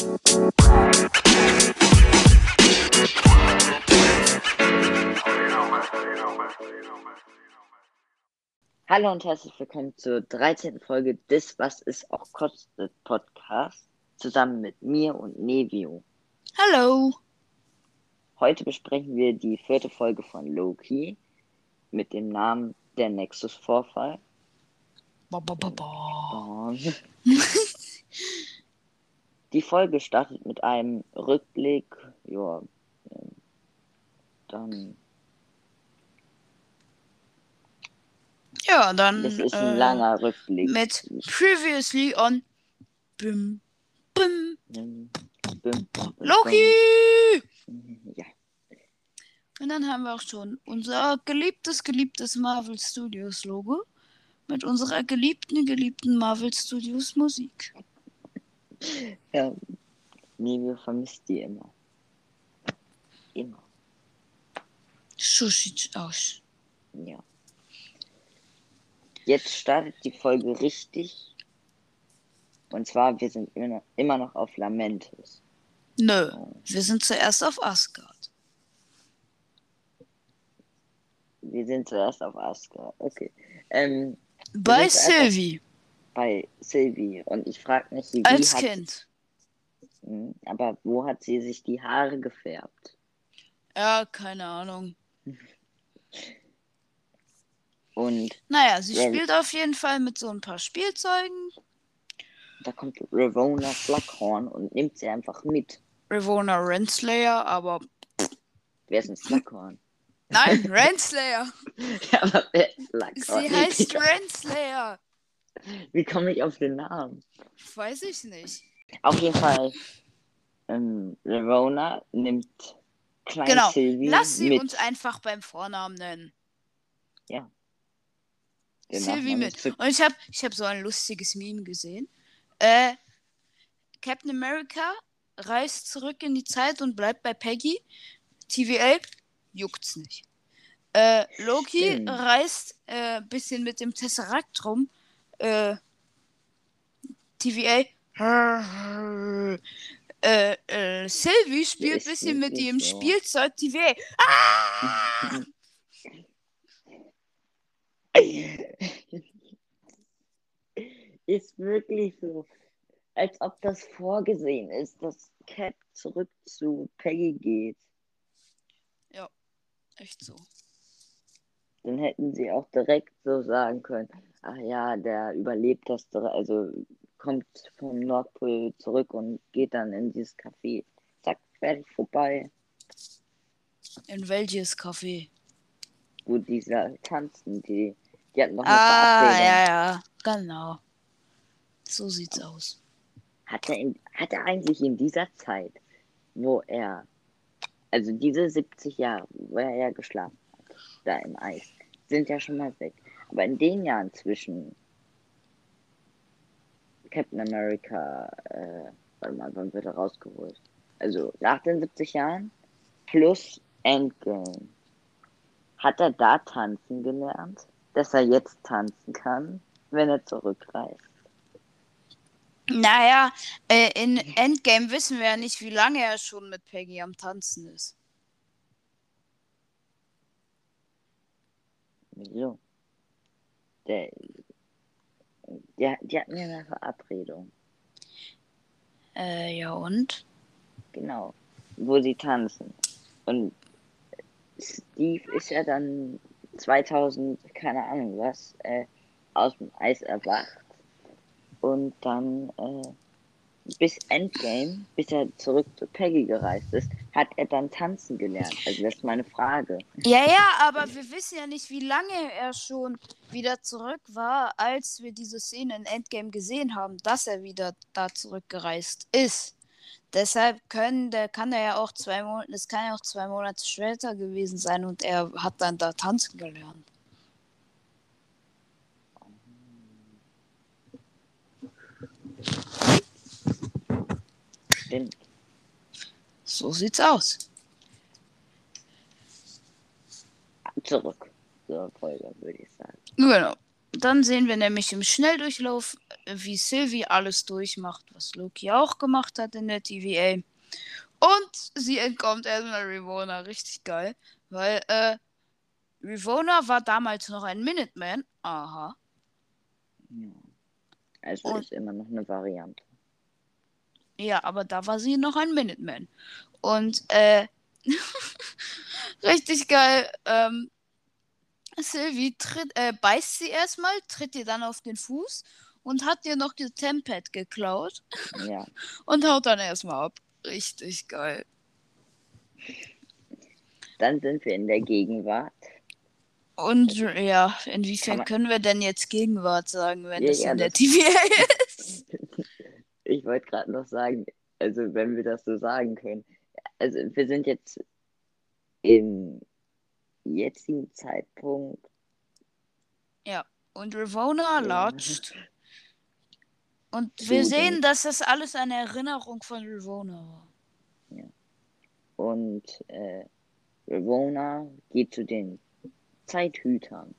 Hallo und herzlich willkommen zur 13. Folge des Was ist auch kostet Podcast zusammen mit mir und Nevio. Hallo. Heute besprechen wir die vierte Folge von Loki mit dem Namen Der Nexus Vorfall. Ba, ba, ba, ba. Die Folge startet mit einem Rückblick. Ja, ähm, dann. Ja, dann Das ist ein äh, langer Rückblick. mit Previously on Bim, Bim, Ähm, bim, bim, Loki! bim. Ja, Und dann haben wir auch schon unser geliebtes, geliebtes Marvel Studios Logo mit unserer geliebten, geliebten Marvel Studios Musik. ja. Nevio vermisst die immer. Immer. So sieht's aus. Ja. Jetzt startet die Folge richtig. Und zwar, wir sind immer noch, auf Lamentis. Nö, wir sind zuerst auf Asgard. Wir sind zuerst auf Asgard. Okay. Ähm, Bei Sylvie, bei Sylvie. Und ich frage mich, wie als hat, Kind. Hm, aber wo hat sie sich die Haare gefärbt? Ja, keine Ahnung. Und Naja, sie Ja. spielt auf jeden Fall mit so ein paar Spielzeugen. da kommt Ravona Slughorn und nimmt sie einfach mit. Ravona Renslayer, aber Wer ist ein Slughorn? nein, Renslayer. ja, aber wer ist Slughorn? Sie heißt Renslayer. Wie komme ich auf den Namen? Weiß ich nicht. Auf jeden Fall, ähm, Ravona nimmt Klein Genau. Sylvie Lass sie mit. uns einfach beim Vornamen nennen. Den Sylvie mit. zu- Und ich habe ich hab so ein lustiges Meme gesehen. Äh, Captain America reist zurück in die Zeit und bleibt bei Peggy. TVA juckt's nicht. Äh, Loki Stimmt. reist äh, bisschen mit dem Tesseract rum. Äh, TVA. Äh, äh, Sylvie spielt ist bisschen mit ihrem so. Spielzeug TVA. Ah! ist wirklich so, als ob das vorgesehen ist, dass Cap zurück zu Peggy geht. Echt so. Dann hätten sie auch direkt so sagen können, ach ja, der überlebt das, also kommt vom Nordpol zurück und geht dann in dieses Café. Zack, fertig, vorbei. In welches Café? Gut, diese tanzen, die, die hatten noch eine Ah, ja, ja, genau. So sieht's aus. Hat er, in, hat er eigentlich in dieser Zeit, wo er, also diese 70 Jahre, wo er ja geschlafen hat, da im Eis, sind ja schon mal weg. Aber in den Jahren zwischen Captain America, äh, warte mal, wann wird er rausgeholt? Also nach den 70 Jahren plus Endgame. Hat er da tanzen gelernt, dass er jetzt tanzen kann, wenn er zurückreist? Naja, äh, in Endgame wissen wir ja nicht, wie lange er schon mit Peggy am Tanzen ist. Wieso? Der, der, die hatten ja eine Verabredung. Äh, ja und? Genau. Wo sie tanzen. Und Steve ist ja dann 2000, keine Ahnung was, äh, aus dem Eis erwacht. Und dann äh, bis Endgame, bis er zurück zu Peggy gereist ist, hat er dann tanzen gelernt. Also das ist meine Frage. Ja, ja, aber wir wissen ja nicht, wie lange er schon wieder zurück war, als wir diese Szene in Endgame gesehen haben, dass er wieder da zurückgereist ist. Deshalb können, der kann er ja auch zwei Monate, es kann ja auch zwei Monate später gewesen sein und er hat dann da tanzen gelernt. Stimmt. So sieht's aus. Zurück zur Folge, würde ich sagen. Genau. Dann sehen wir nämlich im Schnelldurchlauf, wie Sylvie alles durchmacht, was Loki auch gemacht hat in der TVA. Und sie entkommt erstmal Rivona. Richtig geil. Weil, äh, Rivona war damals noch ein Minuteman. Aha. Ja. Also Und- ist immer noch eine Variante. Ja, aber da war sie noch ein Minuteman. Und, äh, richtig geil. Ähm, Sylvie tritt, äh, beißt sie erstmal, tritt ihr dann auf den Fuß und hat ihr noch ihr Tempad geklaut Ja. und haut dann erstmal ab. Richtig geil. Dann sind wir in der Gegenwart. Und ja, inwiefern Aber- können wir denn jetzt Gegenwart sagen, wenn Ja, das ja, in der das- TVA ist? Ich wollte gerade noch sagen, also wenn wir das so sagen können. Also wir sind jetzt im jetzigen Zeitpunkt. Und Ravona Ja. latscht. Und wir sehen, dass das alles eine Erinnerung von Ravona war. Und äh, Ravona geht zu den Zeithütern.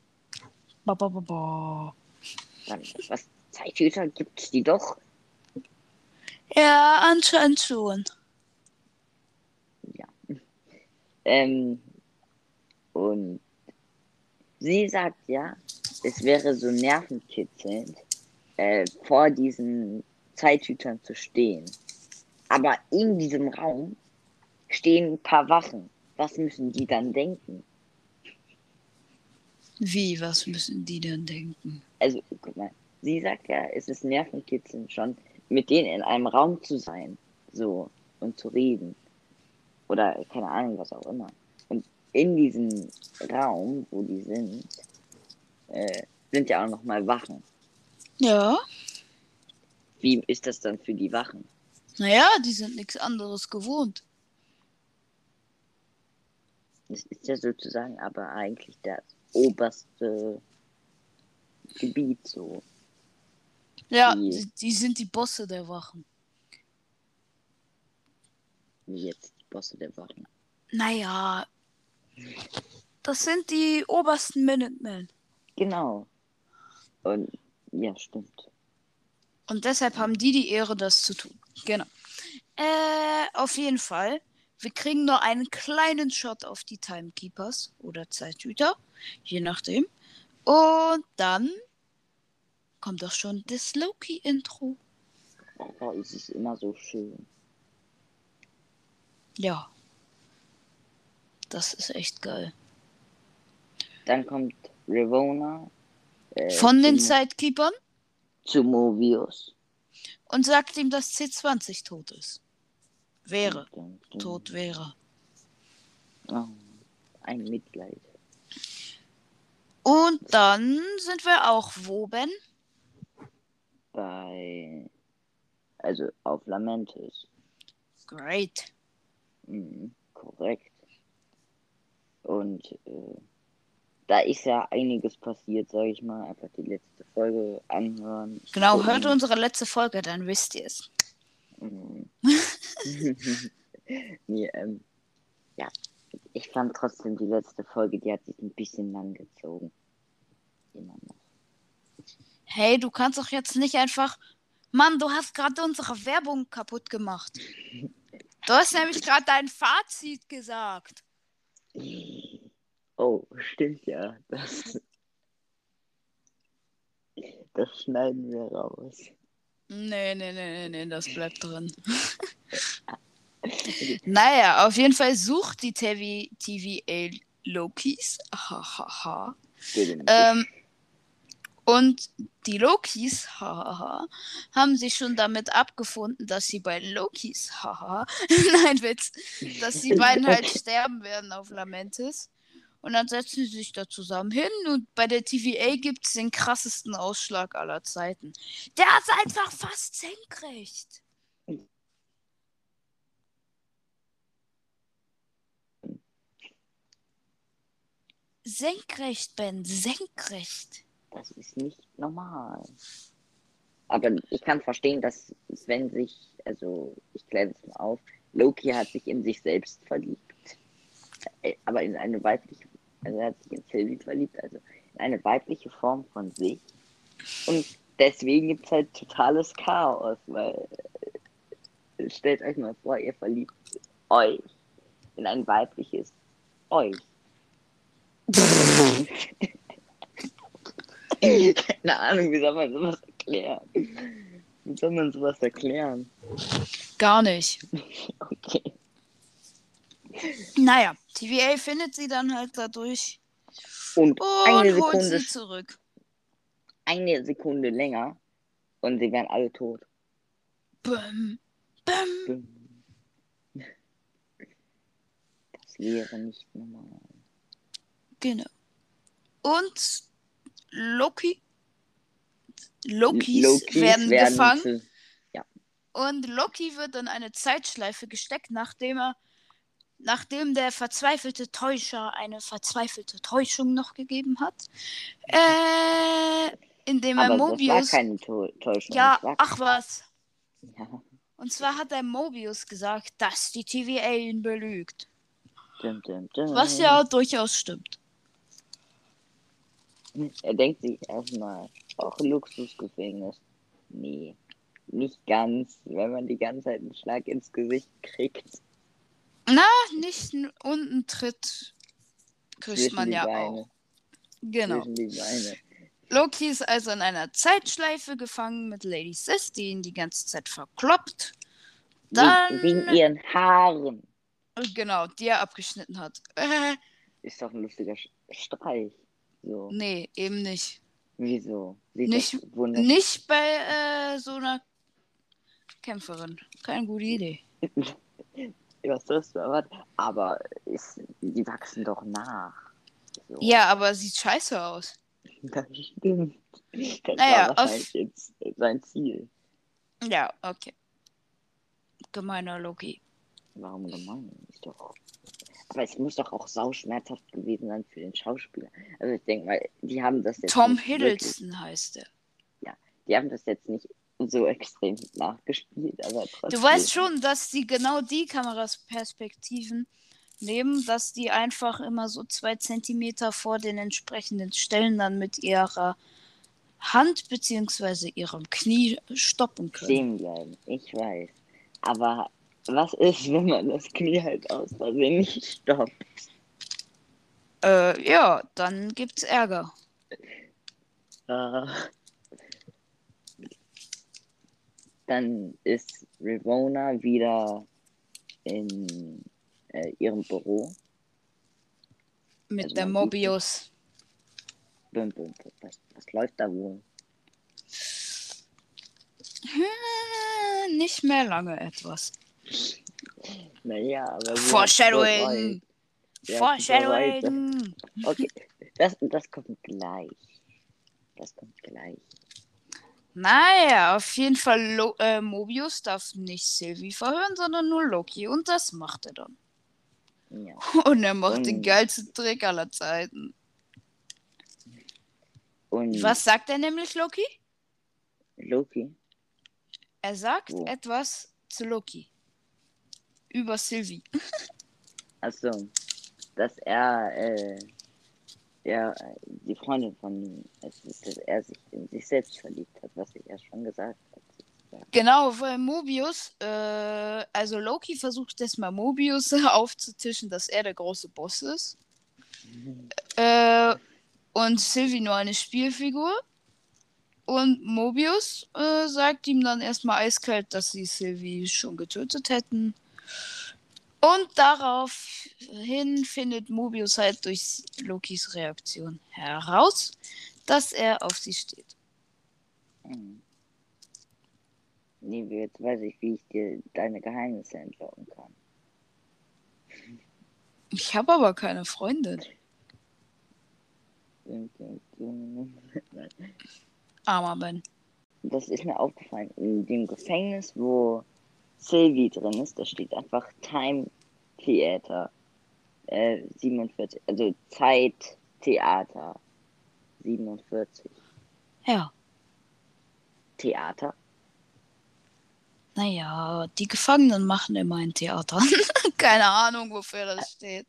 Ba, ba, ba, ba. Was Zeithüter gibt's die doch? Ja, anscheinend schon. Ähm, und sie sagt ja, es wäre so nervenkitzelnd, äh, vor diesen Zeithütern zu stehen. Aber in diesem Raum stehen ein paar Wachen. Was müssen die dann denken? Wie, was müssen die denn denken? Also, guck mal, sie sagt ja, es ist nervenkitzelnd schon, mit denen in einem Raum zu sein, so, und zu reden. Oder keine Ahnung, was auch immer. Und in diesem Raum, wo die sind, äh, sind ja auch nochmal Wachen. Ja, Wie ist das dann für die Wachen? naja, die sind nichts anderes gewohnt. Das ist ja sozusagen aber eigentlich das oberste Gebiet so. Ja, Die- die, die sind die Bosse der Wachen. Wie jetzt die Bosse der Wachen. Naja, das sind die obersten Minutemen. Genau. Und ja, stimmt. Und deshalb haben die die Ehre, das zu tun. Genau. Äh, auf jeden Fall. Wir kriegen nur einen kleinen Shot auf die Timekeepers oder Zeithüter, je nachdem. Und dann kommt auch schon das Loki-Intro. Oh, es ist immer so schön. Ja. Das ist echt geil. Dann kommt Ravona äh, Von den zu, Zeitkeepern zu Mobius. und sagt ihm, dass C20 tot ist. Wäre. Dun, dun, dun. Tot wäre. Oh, ein Mitleid. Und dann sind wir auch wo, Ben? Bei. Also auf Lamentis. Great. Mhm, korrekt. Und äh, da ist ja einiges passiert, sag ich mal. Einfach die letzte Folge anhören. Genau, gucken. hört unsere letzte Folge, dann wisst ihr es. Mhm. nee, ähm, ja, ich fand trotzdem die letzte Folge, die hat sich ein bisschen lang gezogen. Immer noch. Hey, du kannst doch jetzt nicht einfach. Mann, du hast gerade unsere Werbung kaputt gemacht. Du hast nämlich gerade dein Fazit gesagt. Oh, stimmt ja. Das, das schneiden wir raus. Nee, nee, nee, nee, nee, das bleibt drin. naja, auf jeden Fall sucht die TV TVA Lokis. Hahaha. Ähm, und die Lokis, hahaha, haben sich schon damit abgefunden, dass die beiden Lokis, haha, nein, Witz, dass die beiden halt sterben werden auf Lamentis. Und dann setzen sie sich da zusammen hin und bei der TVA gibt es den krassesten Ausschlag aller Zeiten. Der ist einfach fast senkrecht. Senkrecht, Ben, senkrecht. Das ist nicht normal. Aber ich kann verstehen, dass Sven sich, also ich kläre das mal auf, Loki hat sich in sich selbst verliebt. Äh, Aber in eine weibliche, also er hat sich in Sylvie verliebt, also in eine weibliche Form von sich. Und deswegen gibt es halt totales Chaos, weil äh, stellt euch mal vor, ihr verliebt euch in ein weibliches euch. Keine Ahnung, wie soll man sowas erklären? Wie soll man sowas erklären? Gar nicht. Okay. Naja, TVA findet sie dann halt dadurch Und, und eine holt Sekunde, sie zurück. eine Sekunde länger und sie wären alle tot. Bäm, bäm. Das wäre nicht normal. Genau. Und Loki. Lokis, Lokis werden, gefangen. zu- Und Loki wird in eine Zeitschleife gesteckt, nachdem er, nachdem der verzweifelte Täuscher eine verzweifelte Täuschung noch gegeben hat. Äh, indem er Aber das war Mobius. keine Tä- Täuschung. Ja, war, ach was. ja. Und zwar hat er Mobius gesagt, dass die TVA ihn belügt. Dum, dum, dum. Was ja durchaus stimmt. Er denkt sich erstmal, auch Luxusgefängnis. Nee, nicht ganz, wenn man die ganze Zeit einen Schlag ins Gesicht kriegt. Na, nicht unten tritt kriegt zwischen man ja Beine, auch. Genau. Zwischen die Beine. Loki ist also in einer Zeitschleife gefangen mit Lady Sis, die ihn die ganze Zeit verkloppt. Dann, Wegen, ihren Haaren. genau, die er abgeschnitten hat. Äh, Ist doch ein lustiger Streich. So, nee, eben nicht. wieso? Sieht Nicht-. Nicht bei äh, so einer Kämpferin. Keine gute Idee. Was sollst du erwarten? Aber ist, die wachsen doch nach. So. Ja, aber sieht scheiße aus. Das stimmt. Das Naja, war wahrscheinlich jetzt sein Ziel. Ja, okay. Gemeiner Loki. Warum gemein? Ist doch. Aber es muss doch auch sauschmerzhaft gewesen sein für den Schauspieler. Also ich denke mal, die haben das jetzt. Tom nicht wirklich- Hiddleston heißt er. Die haben das jetzt nicht so extrem nachgespielt, aber trotzdem. Du weißt schon, dass die genau die Kamerasperspektiven nehmen, dass die einfach immer so zwei Zentimeter vor den entsprechenden Stellen dann mit ihrer Hand beziehungsweise ihrem Knie stoppen können. stehen bleiben. Ich weiß. Aber was ist, wenn man das Knie halt aus Versehen nicht stoppt? Äh, ja, dann gibt's Ärger. Äh, dann ist Rivona wieder in äh, ihrem Büro. Mit Also der Mobius. Bum, bum, bum. Was, was läuft da wohl? Hm, nicht mehr lange etwas. Naja, aber. Foreshadowing! so. Foreshadowing! Okay, das, das kommt gleich. Das kommt gleich. Naja, auf jeden Fall, Lo äh, Mobius darf nicht Sylvie verhören, sondern nur Loki. Und das macht er dann. Ja. Und er macht den Und- geilsten Trick aller Zeiten. Und Was sagt er nämlich, Loki? Loki? Er sagt Oh. etwas zu Loki. Über Sylvie. Achso, dass er, äh, ja, die Freundin von ihm, ist, dass er sich in sich selbst verliebt hat, was ich ja schon gesagt habe. Genau, weil Mobius, äh, also Loki versucht erstmal Mobius aufzutischen, dass er der große Boss ist. Äh, und Sylvie nur eine Spielfigur. Und Mobius äh, sagt ihm dann erstmal eiskalt, dass sie Sylvie schon getötet hätten. Und daraufhin findet Mobius halt durch Lokis Reaktion heraus, dass er auf sie steht. Mhm. Nee, jetzt weiß ich, wie ich dir deine Geheimnisse entlocken kann. Ich habe aber keine Freundin. Armer Ben. Das ist mir aufgefallen. In dem Gefängnis, wo Sylvie drin ist, da steht einfach Time Theater äh, 47, also Zeittheater 47. Ja. Theater? Naja, die Gefangenen machen immer ein Theater. Keine Ahnung, wofür das steht.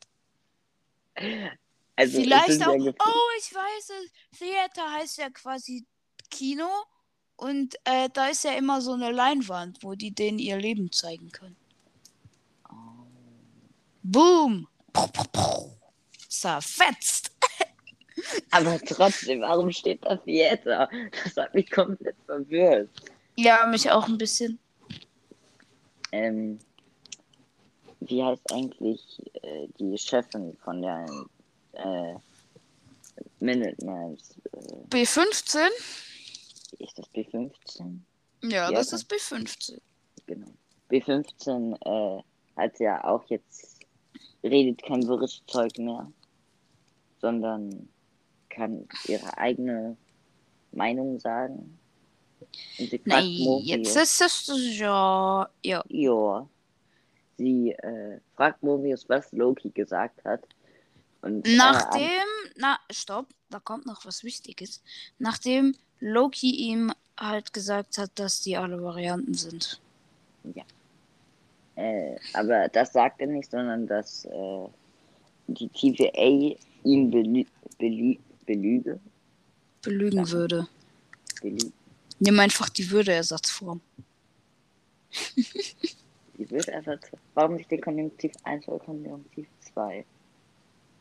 Also, Vielleicht auch. ja Oh, ich weiß es. Theater heißt ja quasi Kino. Und äh, da ist ja immer so eine Leinwand, wo die denen ihr Leben zeigen können. Oh. Boom! Puh, puh, puh. Zerfetzt! Aber trotzdem, warum steht da Theater? Das hat mich komplett verwirrt. Ja, mich auch ein bisschen. Ähm, wie heißt eigentlich äh, die Chefin von der äh, Minutemans? Äh, B15? Ist das B15? Ja, Ja, das ist B15. Genau. B15 äh, hat ja auch jetzt, redet kein wirres Zeug mehr, sondern kann ihre eigene Meinung sagen. Und sie Nein, jetzt ist es ja. Ja. Ja. Sie äh, fragt Mobius, was Loki gesagt hat. Und äh, Nachdem. Na, stopp, da kommt noch was Wichtiges. Nachdem Loki ihm halt gesagt hat, dass die alle Varianten sind. äh, aber das sagt er nicht, sondern dass äh, die TVA ihn belü belü belüge. Belügen Ja. würde. Belü Nimm einfach die Würde-Ersatzform. die einfach. Warum nicht den Konjunktiv 1 oder Konjunktiv 2?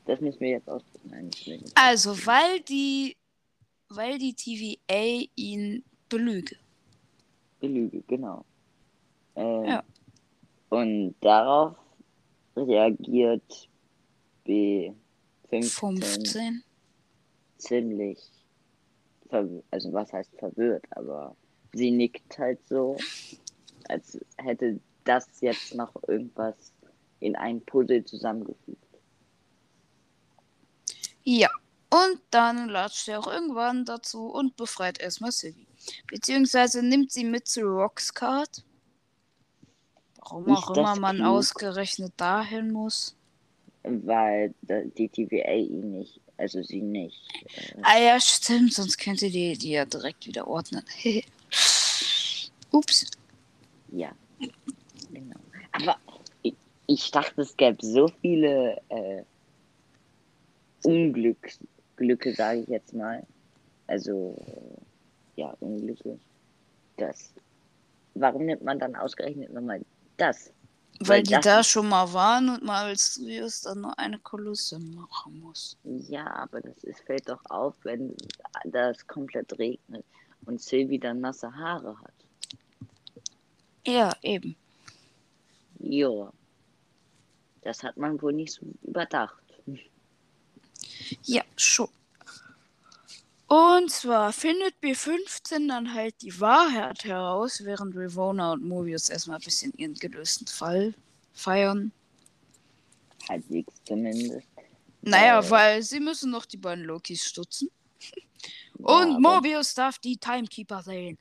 Das müssen wir jetzt aus. Nein, nicht mehr. Also, weil die. Weil die TVA ihn belüge. Belüge, genau. Äh, Ja. Und darauf reagiert B15 15. ziemlich, also was heißt verwirrt, aber sie nickt halt so, als hätte das jetzt noch irgendwas in ein Puzzle zusammengefügt. Ja. Und dann latscht er auch irgendwann dazu und befreit erstmal Sylvie. Beziehungsweise nimmt sie mit zu Roxcart. Warum Ist auch immer man ausgerechnet dahin muss. Weil die TVA ihn nicht, also sie nicht. Äh, Ah ja, stimmt, sonst könnte die die ja direkt wieder ordnen. Ups. ja, genau. Aber ich, ich dachte, es gäbe so viele äh, Unglücks, Glücke, sage ich jetzt mal. Also, ja, Unglücke. Das. Warum nimmt man dann ausgerechnet nochmal das? Weil Weil die das da schon mal waren und Marvel Studios dann nur eine Kulisse machen muss. Ja, aber das ist, fällt doch auf, wenn das komplett regnet und Sylvie dann nasse Haare hat. Ja, eben. Jo. Das hat man wohl nicht so überdacht. Ja, schon. Und zwar findet B15 dann halt die Wahrheit heraus, während Rivona und Mobius erstmal ein bisschen ihren gelösten Fall feiern. Halbwegs zumindest. Naja, Äh. weil sie müssen noch die beiden Lokis stutzen. Ja, Und aber- Mobius darf die Timekeeper sehen.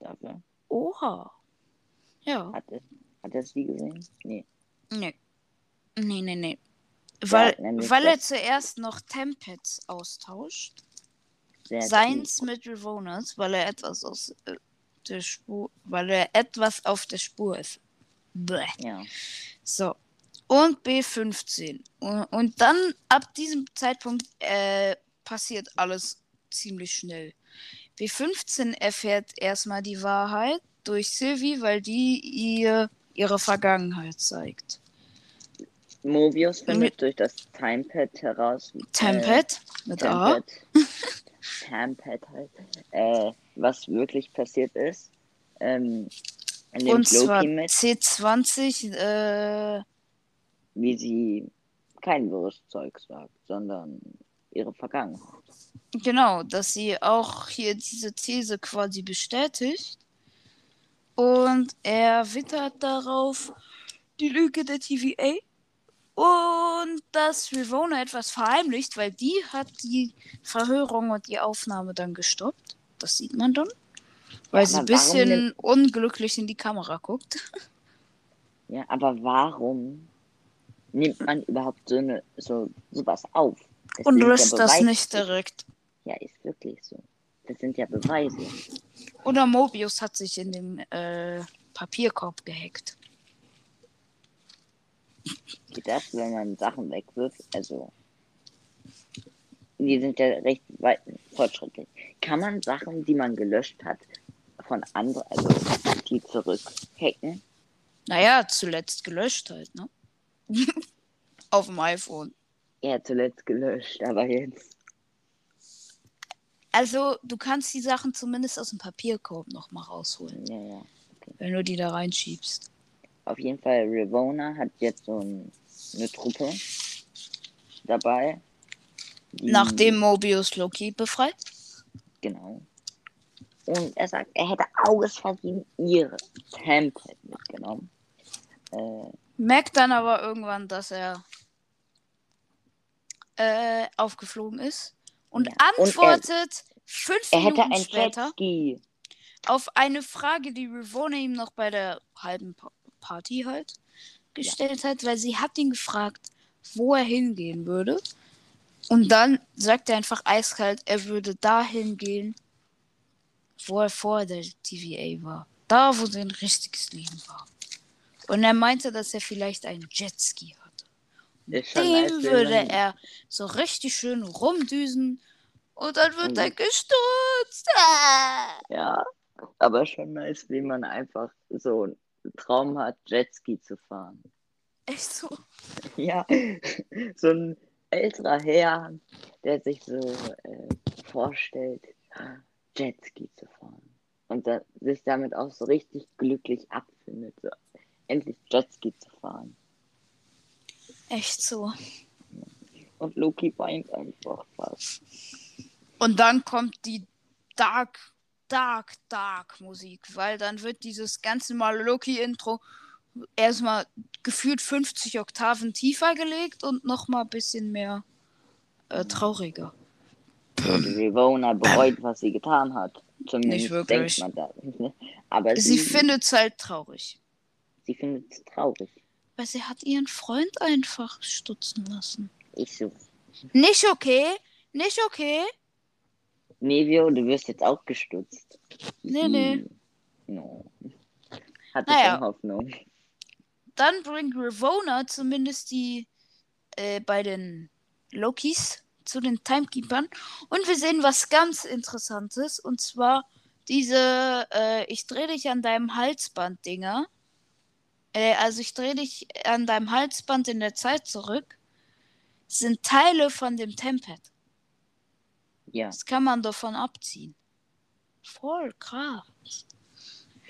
Dafür. Oha. Ja. Hat es, hat er sie gesehen? Nee. Nee. Nee, nee, nee. Ja, Weil, nämlich weil er zuerst noch Tempets austauscht. Sehr Seins mit Rivonas, weil er etwas aus äh, der Spur, weil er etwas auf der Spur ist. Bleh. Ja. So. Und B15. Und, und dann ab diesem Zeitpunkt äh, passiert alles ziemlich schnell. B15 erfährt erstmal die Wahrheit durch Sylvie, weil die ihr ihre Vergangenheit zeigt. Mobius findet Mit- durch das Timepad heraus. Mit Äh, A. Tempad. Tempad halt. Äh, was wirklich passiert ist. Ähm, Und zwar mit, C20, äh, wie sie kein wirres Zeug sagt, sondern ihre Vergangenheit. Genau, dass sie auch hier diese These quasi bestätigt. Und er wittert darauf die Lüge der TVA. Und dass Rivona etwas verheimlicht, weil die hat die Verhörung und die Aufnahme dann gestoppt. Das sieht man dann. Weil Ja, sie ein bisschen nimmt- unglücklich in die Kamera guckt. Ja, aber warum nimmt man überhaupt so eine so sowas auf? Das Und sind ja löscht das nicht direkt. Ja, ist wirklich so. Das sind ja Beweise. Oder Mobius hat sich in den äh, Papierkorb gehackt. Das, wenn man Sachen wegwirft? Also, die sind ja recht weit fortschrittlich. Kann man Sachen, die man gelöscht hat, von anderen, also die zurückhacken? Naja, zuletzt gelöscht halt, ne? Auf dem iPhone. Ja, zuletzt gelöscht, aber jetzt. Also, du kannst die Sachen zumindest aus dem Papierkorb nochmal rausholen, Ja, ja. wenn du die da reinschiebst. Auf jeden Fall, Rivona hat jetzt so ein, eine Truppe dabei. Nachdem Mobius Loki befreit. Genau. Und er sagt, er hätte Auges verdient ihre Tempel mitgenommen. Äh, Merkt dann aber irgendwann, dass er äh, aufgeflogen ist. Und Ja, und er- antwortet fünf er Minuten später Jetski. auf eine Frage, die Rivona ihm noch bei der halben Pa- Party halt gestellt hat, weil sie hat ihn gefragt, wo er hingehen würde. Und dann sagt er einfach eiskalt, er würde dahin gehen, wo er vor der TVA war. Da, wo sein richtiges Leben war. Und er meinte, dass er vielleicht einen Jetski hatte. Wenn würde er so richtig schön rumdüsen und dann wird Mhm. er gestürzt. Ah! Ja, aber schon nice, wie man einfach so Traum hat, Jetski zu fahren. Echt so. Ja, so ein älterer Herr, der sich so äh, vorstellt, Jetski zu fahren. Und da, sich damit auch so richtig glücklich abfindet, so endlich Jetski zu fahren. Echt so. Und Loki weint einfach fast. Und dann kommt die Dark, Dark, Dark Musik, weil dann wird dieses ganz normale Loki-Intro erstmal gefühlt 50 Oktaven tiefer gelegt und nochmal ein bisschen mehr äh, trauriger. Rivona bereut, was sie getan hat. Zumindest Nicht wirklich. denkt man das. Aber Sie sie, findet es halt traurig. sie findet es traurig. Weil sie hat ihren Freund einfach stutzen lassen. Ich so, Nicht okay, nicht okay. Nevio, du wirst jetzt auch gestutzt. Nee, nee. Hm. No. Hatte Naja. schon Hoffnung. Dann bringt Ravona zumindest die äh, bei den Lokis zu den Timekeepern. Und wir sehen was ganz Interessantes. Und zwar diese äh, Ich drehe dich an deinem Halsband-Dinger. Äh, also ich drehe dich an deinem Halsband in der Zeit zurück. Sind Teile von dem Tempad. Ja, Das kann man davon abziehen. Voll krass.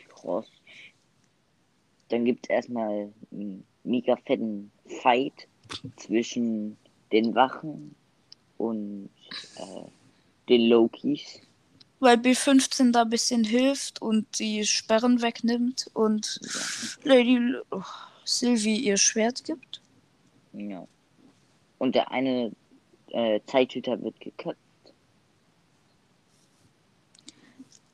krass. Dann gibt es erstmal einen mega fetten Fight zwischen den Wachen und äh, den Lokis. Weil B15 da ein bisschen hilft und die Sperren wegnimmt und Lady L- oh, Sylvie ihr Schwert gibt. Ja. Und der eine äh, Zeithüter wird geköpft.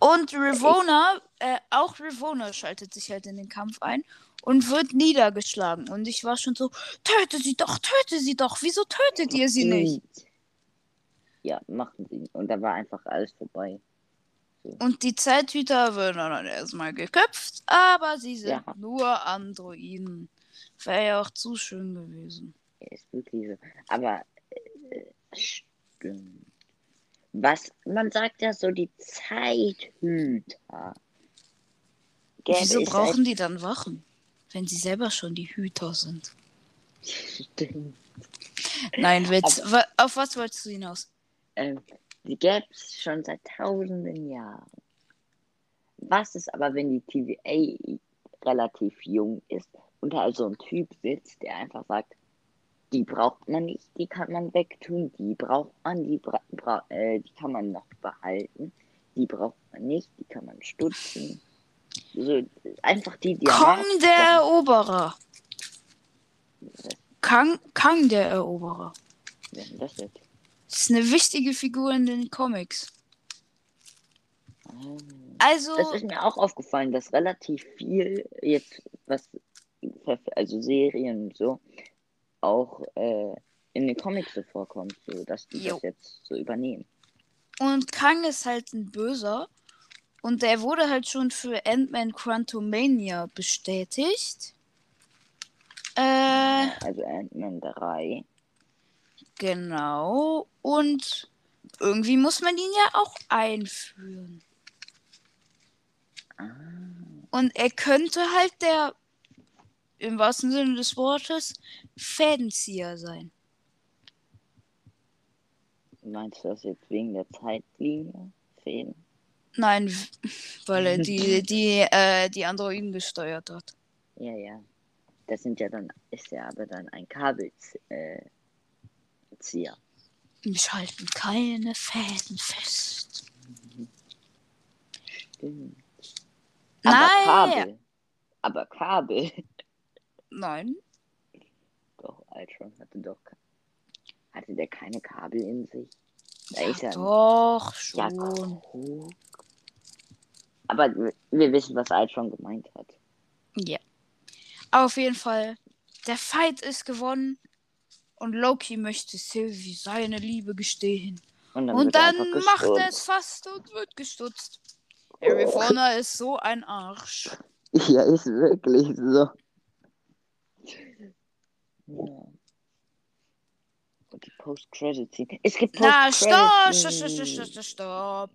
Und Rivona, äh, auch Rivona schaltet sich halt in den Kampf ein und wird niedergeschlagen. Und ich war schon so, töte sie doch, töte sie doch. Wieso tötet ihr sie nicht? Ja, machten sie. Und da war einfach alles vorbei. Und die Zeithüter werden dann erstmal geköpft, aber sie sind Ja. nur Androiden. Wäre ja auch zu schön gewesen. Ja, ist wirklich so. Aber äh, stimmt. Was, man sagt ja so die Zeithüter. Gäbe Wieso es brauchen die dann Wachen, wenn sie selber schon die Hüter sind? Stimmt. Nein, Witz. Wa auf was wolltest du hinaus? Ähm, die gäbe es schon seit tausenden Jahren. Was ist aber, wenn die TVA relativ jung ist und da also ein Typ sitzt, der einfach sagt, die braucht man nicht, die kann man wegtun, die braucht man, die, bra bra äh, die kann man noch behalten, die braucht man nicht, die kann man stutzen. So, einfach die, die Kong der Eroberer. Kang, Kang der Eroberer. Wer ist das jetzt? Das ist eine wichtige Figur in den Comics. Ah. Also, Das ist mir auch aufgefallen, dass relativ viel jetzt, was, also Serien und so, auch äh, in den Comics so vorkommt, so dass die Jo. das jetzt so übernehmen. und Kang ist halt ein Böser. Und der wurde halt schon für Ant-Man Quantumania bestätigt. Äh, Also Ant-Man 3. genau. Und irgendwie muss man ihn ja auch einführen. Ah, Und er könnte halt der, im wahrsten Sinne des Wortes, Fädenzieher sein. meinst du das jetzt wegen der Zeitlinie? Fäden? Nein, weil er die, die, äh, die Androiden gesteuert hat. Ja, ja. Das sind ja dann, ist ja aber dann ein Kabelzieher. Zieher. Mich halten keine Fäden fest. Stimmt. Aber Nein! Kabel. Aber Kabel. Nein, Doch, Ultron hatte doch. Hatte der keine Kabel in sich? Da ja, ist ja doch Ja, schon. Krug. Aber wir- wissen, was Ultron gemeint hat. Ja. Auf jeden Fall, der Fight ist gewonnen und Loki möchte Sylvie seine Liebe gestehen. Und dann, Und er dann einfach macht er es fast und wird gestutzt. Harry Fauna ist so ein Arsch. Ja, ist wirklich so. Ja. Und die Post-Credit-Scene. Es gibt Na, stopp, stopp, stopp, stopp, stopp, stopp.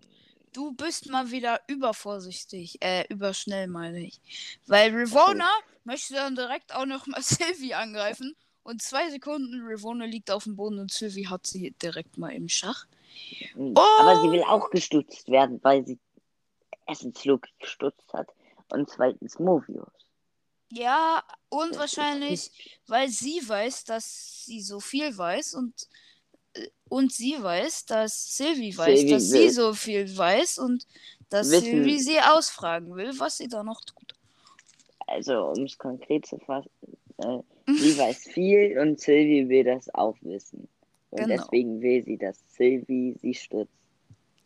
Du bist mal wieder übervorsichtig. Äh, überschnell meine ich. Weil Rivona möchte dann direkt auch noch mal Sylvie angreifen. Und zwei Sekunden, Rivona liegt auf dem Boden und Sylvie hat sie direkt mal im Schach. Aber sie will auch gestutzt werden, weil sie erstens Loki gestutzt hat und zweitens Mobius. Ja, und wahrscheinlich, weil sie weiß, dass sie so viel weiß und, äh, und sie weiß, dass Sylvie weiß, Sylvie dass sie so viel weiß und dass Wissen- Sylvie sie ausfragen will, was sie da noch tut. Also, um es konkret zu fassen, äh, sie weiß viel und Sylvie will das auch wissen. Und Genau. deswegen will sie, dass Sylvie sie stützt.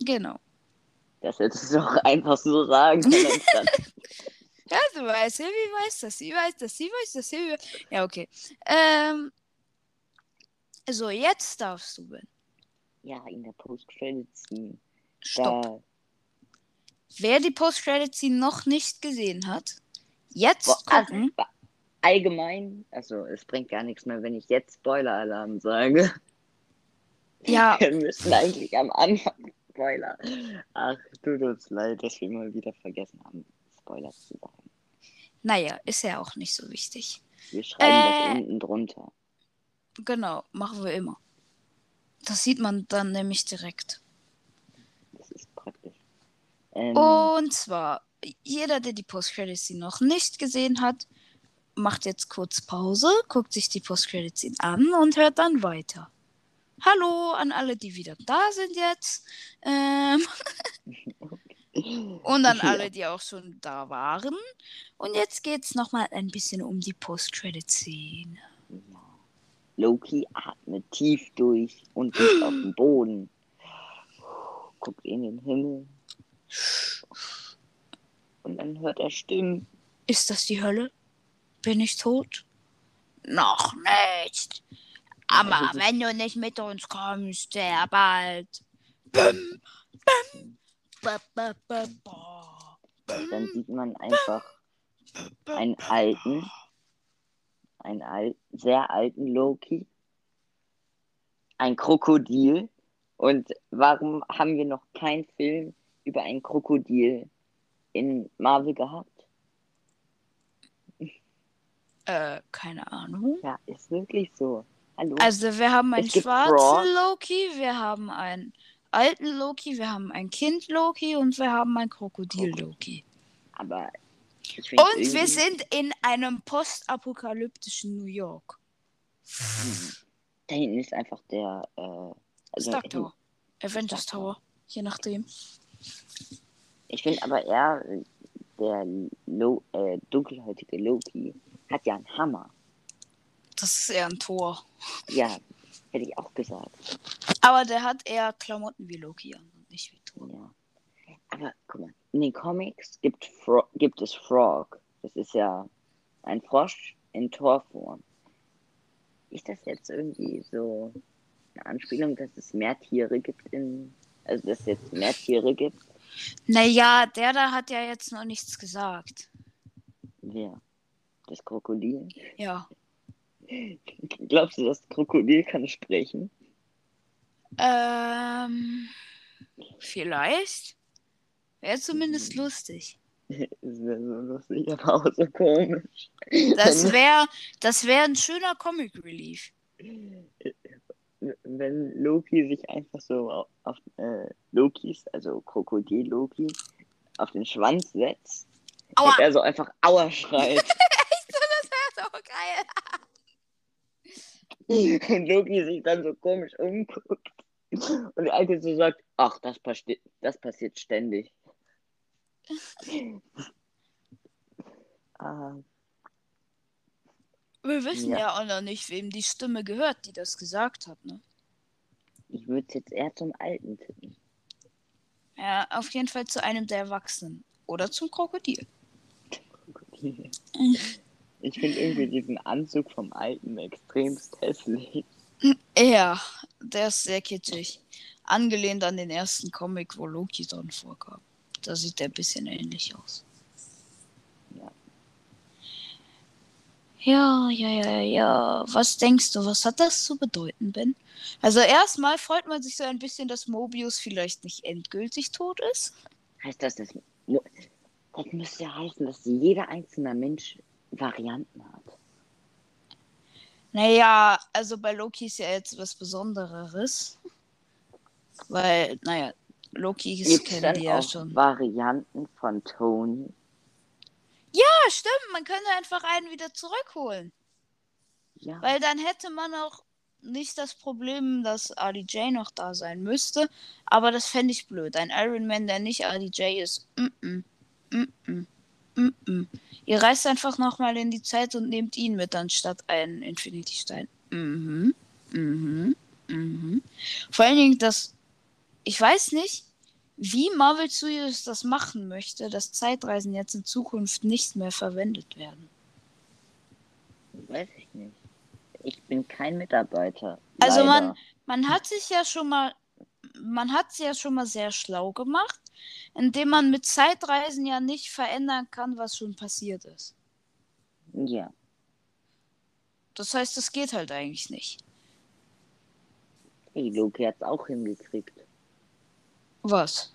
Genau. Das hättest du doch einfach so sagen können. Ja, du weißt, Sylvie weiß, dass sie weiß, dass sie weiß, dass Sylvie. Ja, okay. Ähm. So, jetzt darfst du, Ben. ja, in der Post-Credit-Scene. Stopp. Da, Wer die Post-Credit-Scene noch nicht gesehen hat, jetzt Boah, gucken. also, allgemein, also es bringt gar nichts mehr, wenn ich jetzt Spoiler-Alarm sage. Ja, Wir müssen eigentlich am Anfang Spoiler. Ach, tut uns leid, dass wir mal wieder vergessen haben, Spoiler zu sagen. naja, ist ja auch nicht so wichtig. Wir schreiben Äh. das unten drunter. Genau, machen wir immer. Das sieht man dann nämlich direkt. Das ist praktisch. Ähm, Und zwar, jeder, der die Post-Credit-Scene noch nicht gesehen hat, macht jetzt kurz Pause, guckt sich die Post-Credit-Scene an und hört dann weiter. Hallo an alle, die wieder da sind jetzt. Ähm, und an alle, die auch schon da waren. Und jetzt geht's nochmal ein bisschen um die Post-Credit-Scene. Loki atmet tief durch und liegt auf dem Boden. Guckt in den Himmel. Und dann hört er Stimmen. Ist das die Hölle? Bin ich tot? Noch nicht. Aber ist- wenn du nicht mit uns kommst, sehr bald. Bim, bim, dann bim, sieht man einfach einen alten, einen al sehr alten Loki, ein Krokodil. Und warum haben wir noch keinen Film über ein Krokodil in Marvel gehabt? Äh, keine Ahnung. Ja, ist wirklich so. Hallo? Also wir haben einen schwarzen Frog. Loki, wir haben einen alten Loki, wir haben ein Kind Loki und wir haben ein Krokodil Loki. Aber Und wir irgendwie- sind in einem postapokalyptischen New York. Da hinten ist einfach der. Äh, also Stark Tower. Avengers Stark Tower. Tower. Je nachdem. Ich finde aber eher, der Lo äh, dunkelhäutige Loki hat ja einen Hammer. Das ist eher ein Tor. Ja, hätte ich auch gesagt. Aber der hat eher Klamotten wie Loki an und nicht wie Thor. Ja. Aber guck mal, in den Comics gibt, Fro gibt es Frog. Das ist ja ein Frosch in Torform. Ist das jetzt irgendwie so eine Anspielung, dass es mehr Tiere gibt in. Also, dass es jetzt mehr Tiere gibt? Naja, der da hat ja jetzt noch nichts gesagt. Wer? Das Krokodil? Ja. Glaubst du, das Krokodil kann sprechen? Ähm, vielleicht. Wäre zumindest lustig. Das wäre so lustig, aber auch so komisch. Das wäre das wär ein schöner Comic Relief. Wenn Loki sich einfach so auf, auf äh, Lokis, also Krokodil-Loki, auf den Schwanz setzt Aua. und er so einfach Aua schreit. Das wäre so geil. Und Loki sich dann so komisch umguckt. Und der Alte so sagt, ach, das, passi das passiert ständig. ah, Wir wissen Ja. ja. auch noch nicht, wem die Stimme gehört, die das gesagt hat, ne? ich würde es jetzt eher zum Alten tippen. Ja, auf jeden Fall zu einem der Erwachsenen. Oder zum Krokodil. Ich finde irgendwie diesen Anzug vom Alten extremst hässlich. Ja, der ist sehr kitschig. Angelehnt an den ersten Comic, wo Loki drin vorkam. Da sieht der ein bisschen ähnlich aus. Ja. Ja, ja, ja, ja. Was denkst du, was hat das zu bedeuten, Ben? Also erstmal freut man sich so ein bisschen, dass Mobius vielleicht nicht endgültig tot ist. Heißt das, das, mu- das müsste ja heißen, dass jeder einzelne Mensch Varianten hat. Naja, also bei Loki ist ja jetzt was Besondereres. Weil, naja, Loki es kennen die ja schon. Varianten von Tony? Ja, stimmt, man könnte einfach einen wieder zurückholen. Ja. Weil dann hätte man auch nicht das Problem, dass RDJ noch da sein müsste. Aber das fände ich blöd. Ein Iron Man, der nicht RDJ ist. Mm -mm, mm -mm, mm -mm. Ihr reist einfach nochmal in die Zeit und nehmt ihn mit, anstatt einen Infinity-Stein. Mhm. Mhm. Mhm. Vor allen Dingen, das. Ich weiß nicht, wie Marvel Studios das machen möchte, dass Zeitreisen jetzt in Zukunft nicht mehr verwendet werden. Weiß ich nicht. Ich bin kein Mitarbeiter. Also man-. Man hat sich ja schon mal, man hat es ja schon mal sehr schlau gemacht, indem man mit Zeitreisen ja nicht verändern kann, was schon passiert ist. Ja. Das heißt, das geht halt eigentlich nicht. Hey, Loki hat's auch hingekriegt. Was?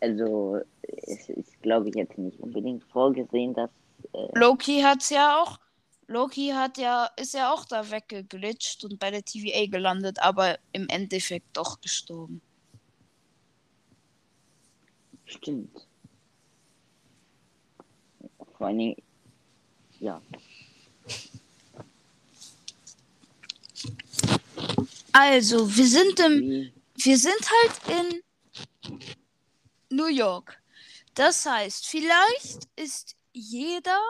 Also, es ist, glaube ich, jetzt nicht unbedingt vorgesehen, dass. Äh, Loki hat's ja auch. Loki hat ja, ist ja auch da weggeglitscht und bei der TVA gelandet, aber im Endeffekt doch gestorben. Stimmt. Vor allen Dingen. Ja. Also, wir sind im wir sind halt in New York. Das heißt, vielleicht ist jeder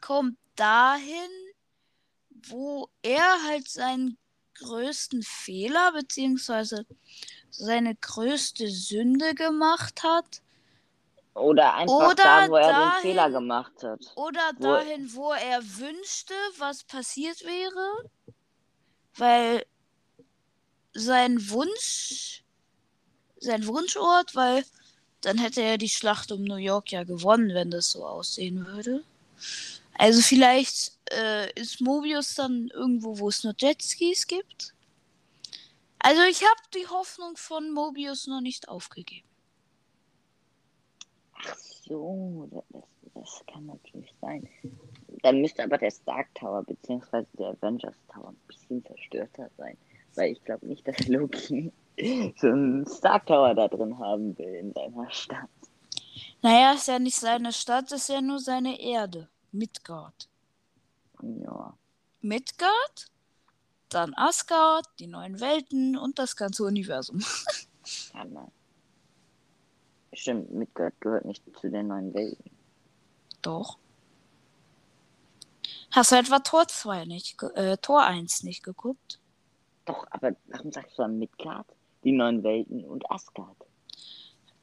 kommt dahin, wo er halt seinen größten Fehler beziehungsweise seine größte Sünde gemacht hat. oder einfach Oder da, wo er dahin- den Fehler gemacht hat. Oder Wo- dahin, wo er wünschte, was passiert wäre. Weil sein Wunsch, sein Wunschort, weil dann hätte er die Schlacht um New York ja gewonnen, wenn das so aussehen würde. Also vielleicht äh, ist Mobius dann irgendwo, wo es nur Jetskis gibt. Also ich habe die Hoffnung von Mobius noch nicht aufgegeben. Ach so, das, das kann natürlich sein. Dann müsste aber der Stark Tower bzw. der Avengers Tower ein bisschen zerstörter sein. Weil ich glaube nicht, dass Loki so einen Stark Tower da drin haben will in seiner Stadt. Naja, ist ja nicht seine Stadt, ist ja nur seine Erde. Midgard. Ja. Midgard, dann Asgard, die neuen Welten und das ganze Universum. Hammer. Stimmt, Midgard gehört nicht zu den neuen Welten. Doch. Hast du etwa Tor 2 nicht, äh, Tor 1 nicht geguckt? Doch, aber warum sagst du dann Midgard, die neuen Welten und Asgard?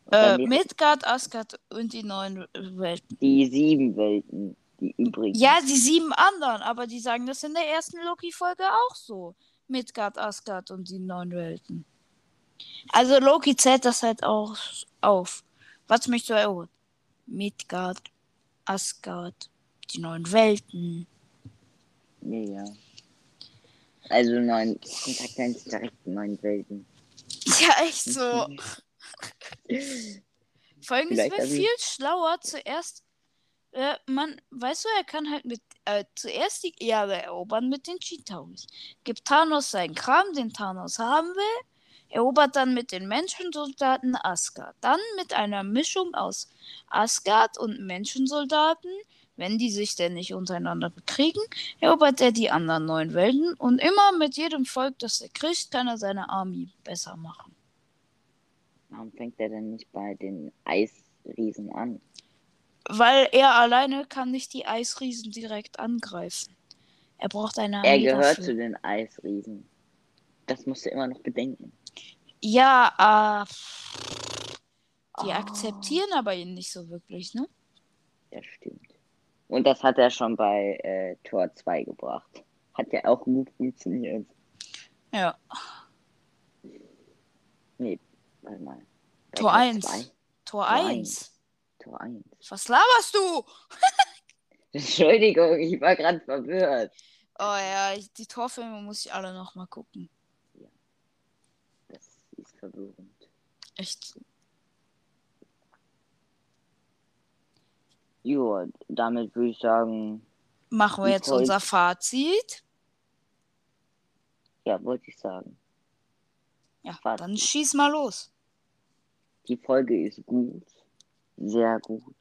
Und Äh, Midgard, Asgard und die neuen Welten. die sieben Welten, die übrigen. Ja, die sieben anderen, aber die sagen das in der ersten Loki-Folge auch so. Midgard, Asgard und die neuen Welten. Also Loki zählt das halt auch auf. Was möchtest du erholen? Midgard, Asgard, die neuen Welten. Ja. Also neun Kontakt eines direkten neuen Welten. Ja, echt so. Vor allem, es Vielleicht wäre also- viel schlauer zuerst. Äh, man, weißt du, er kann halt mit äh, zuerst die Erde erobern mit den Chitauris. Gibt Thanos seinen Kram, den Thanos haben will. Erobert dann mit den Menschensoldaten Asgard. Dann mit einer Mischung aus Asgard und Menschensoldaten, wenn die sich denn nicht untereinander bekriegen, erobert er die anderen neun Welten und immer mit jedem Volk, das er kriegt, kann er seine Armee besser machen. Warum fängt er denn nicht bei den Eisriesen an? Weil er alleine kann nicht die Eisriesen direkt angreifen. Er braucht eine Er Armee gehört dafür. zu den Eisriesen. Das musst du immer noch bedenken. Ja, äh, die Ah. akzeptieren aber ihn nicht so wirklich, ne? Ja, stimmt. Und das hat er schon bei äh, Tor 2 gebracht. Hat ja auch gut funktioniert. Ja. Nee, warte mal. Tor 1. 2? Tor Tor 1. Tor 1. Was laberst du? Entschuldigung, ich war gerade verwirrt. Oh ja, ich, die Torfilme muss ich alle noch mal gucken. Das ist verwirrend. Echt. Jo, damit würde ich sagen, Machen wir jetzt Folge- unser Fazit. ja, wollte ich sagen. Ja, Fazit. dann schieß mal los. Die Folge ist gut. Sehr gut.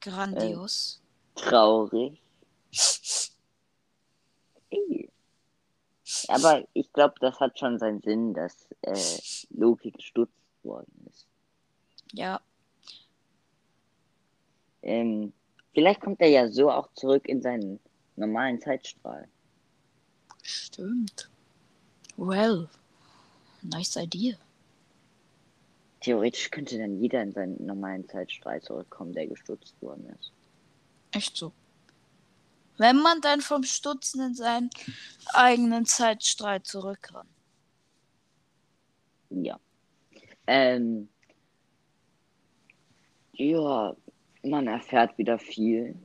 Grandios. Traurig. Ey. Aber ich glaube, das hat schon seinen Sinn, dass äh, Loki gestutzt worden ist. Ja, Ähm, vielleicht kommt er ja so auch zurück in seinen normalen Zeitstrahl. stimmt. Well, nice idea. Theoretisch könnte dann jeder in seinen normalen Zeitstrahl zurückkommen, der gestutzt worden ist. Echt so. Wenn man dann vom Stutzen in seinen eigenen Zeitstrahl zurück kann. Ja. Ähm, ja, man erfährt wieder viel.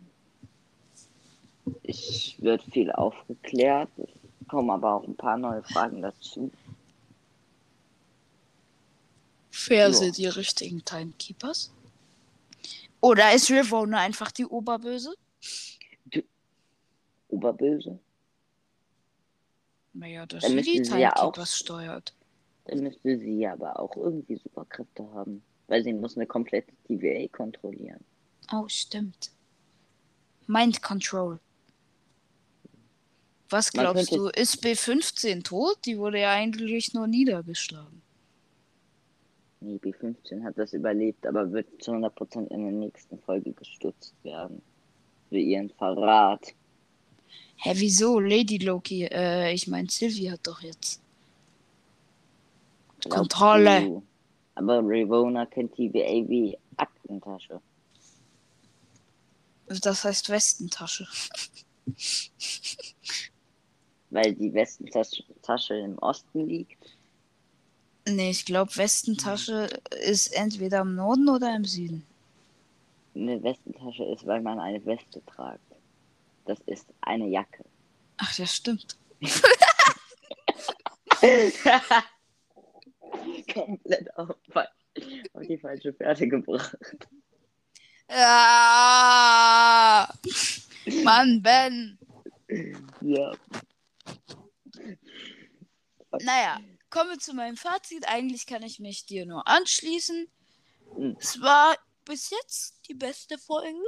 Es wird viel aufgeklärt. Es kommen aber auch ein paar neue Fragen dazu. Wer Ja. sind die richtigen Timekeepers? Oder ist Ravona einfach die Oberböse? Oberböse. Naja, dass Dann sie die sie ja auch- Timekeepers steuert. Dann müsste sie aber auch irgendwie Superkräfte haben. Weil sie muss eine komplette TVA kontrollieren. Oh, stimmt. Mind Control. Was glaubst du, ist B15 tot? Die wurde ja eigentlich nur niedergeschlagen. Nee, B15 hat das überlebt, aber wird zu 100% in der nächsten Folge gestutzt werden. Für ihren Verrat. Hä, wieso? Lady Loki, äh, ich meine, Sylvie hat doch jetzt. Glaubst Kontrolle. du? Aber Ravona kennt TVA wie Aktentasche. Das heißt Westentasche. Weil die Westentasche Tasche im Osten liegt. Nee, ich glaube, Westentasche ist entweder im Norden oder im Süden. Eine Westentasche ist, weil man eine Weste tragt. Das ist eine Jacke. Ach, ja, stimmt. Komplett auf, auf die falsche Fährte gebracht. Ja! Mann, Ben! Ja. Naja, kommen wir zu meinem Fazit. Eigentlich kann ich mich dir nur anschließen. Hm. Es war bis jetzt die beste Folge.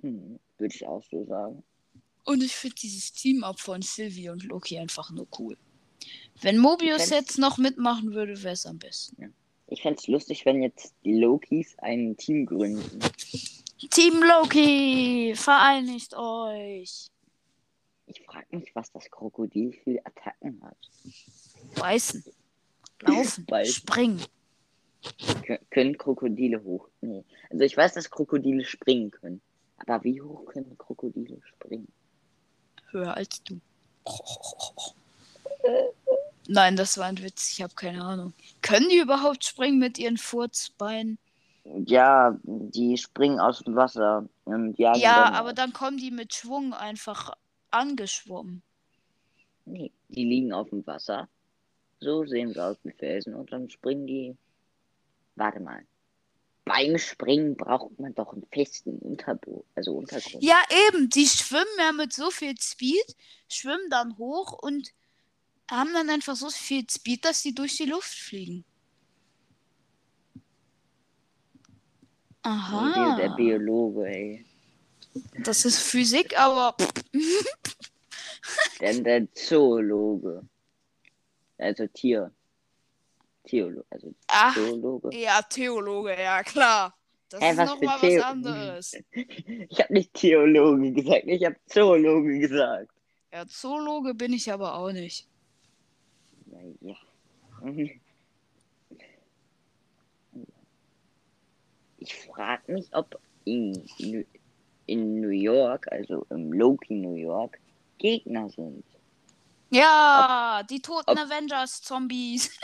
Hm, Würde ich auch so sagen. Und ich finde dieses Team-Up von Sylvie und Loki einfach nur cool. Wenn Mobius jetzt noch mitmachen würde, wäre es am besten. Ich fände es lustig, wenn jetzt die Lokis ein Team gründen. Team Loki, vereinigt euch. Ich frage mich, was das Krokodil für Attacken hat. Beißen, laufen, Beißen. springen. Kö können Krokodile hoch? Nee. Also ich weiß, dass Krokodile springen können. Aber wie hoch können Krokodile springen? Höher als du. Nein, das war ein Witz. Ich habe keine Ahnung. Können die überhaupt springen mit ihren Furzbeinen? Ja, die springen aus dem Wasser Ja, dann aber dann kommen die mit Schwung einfach angeschwommen. Nee, die liegen auf dem Wasser. So sehen sie aus wie Felsen und dann springen die. Warte mal. Beim Springen braucht man doch einen festen Unterbo also Untergrund. Ja, eben, die schwimmen ja mit so viel Speed, schwimmen dann hoch und haben dann einfach so viel Speed, dass sie durch die Luft fliegen. Und der, der Aha. Biologe, ey. Das ist Physik, aber Denn der Zoologe. Also Tier. Theologe. Also ach, Zoologe. ja, Theologe, ja klar. Das Hä, ist was noch für mal Theo- was anderes. Ich habe nicht Theologe gesagt, ich habe Zoologe gesagt. Ja, Zoologe bin ich aber auch nicht. Naja. Ich frage mich, ob in, New- York, also im Loki New York, Gegner sind. Ja, die toten ob- Avengers Zombies.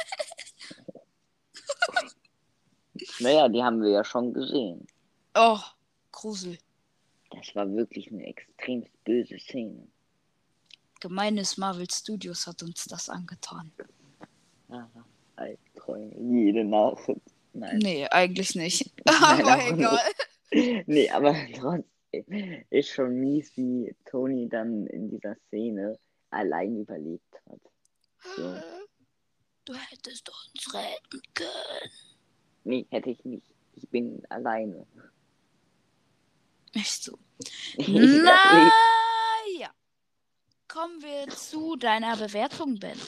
Naja, die haben wir ja schon gesehen. Oh, Grusel. Das war wirklich eine extrem böse Szene. Gemeines Marvel Studios hat uns das angetan. Ah, Albträume, jede Nacht. Nein. Nee, eigentlich nicht. Nein, Aber egal. Nee, aber trotzdem ist schon mies, wie Tony dann in dieser Szene allein überlebt hat. So. Du hättest uns retten können. Nee, hätte ich nicht. Ich bin alleine. Nicht so. Na ja. Kommen wir zu deiner Bewertung, Ben.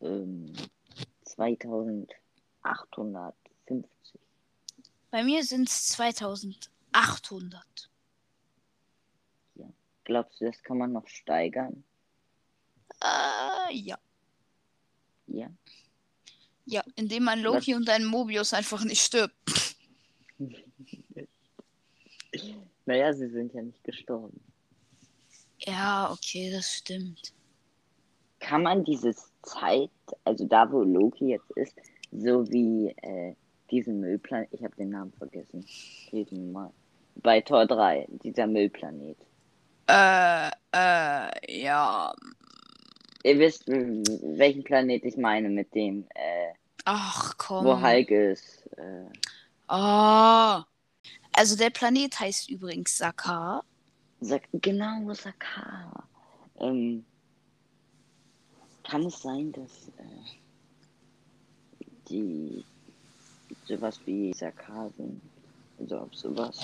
Ähm, 2850. Bei mir sind es 2800. Glaubst du, das kann man noch steigern? Äh, ja. Ja. Ja, indem ein Loki und ein Mobius einfach nicht stirbt. Naja, sie sind ja nicht gestorben. Ja, okay, das stimmt. Kann man dieses Zeit, also da wo Loki jetzt ist, so wie äh, diesen Müllplanet, ich habe den Namen vergessen, diesen Mal, bei Tor 3, dieser Müllplanet. Äh, äh, ja. Ihr wisst, welchen Planet ich meine mit dem, äh, Ach komm. wo Hulk ist. Äh, Ah. Also der Planet heißt übrigens Sakar. Sak genau, Sakar. Ähm, kann es sein, dass äh, die sowas wie Sakar sind? Also ob sowas.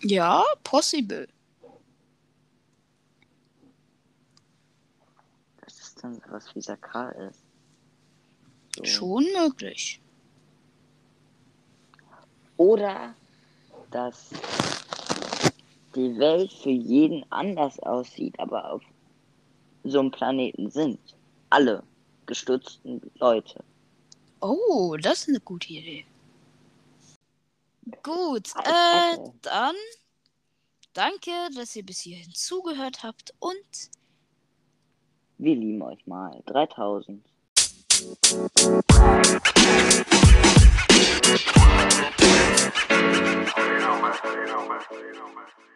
Ja, possible. Dass es dann sowas wie Sakar ist. So. Schon möglich. Oder dass die Welt für jeden anders aussieht, aber auf so einem Planeten sind. Alle gestützten Leute. Oh, das ist eine gute Idee. Gut, äh, dann danke, dass ihr bis hierhin zugehört habt und Wir lieben euch mal. 3000. You know, man. You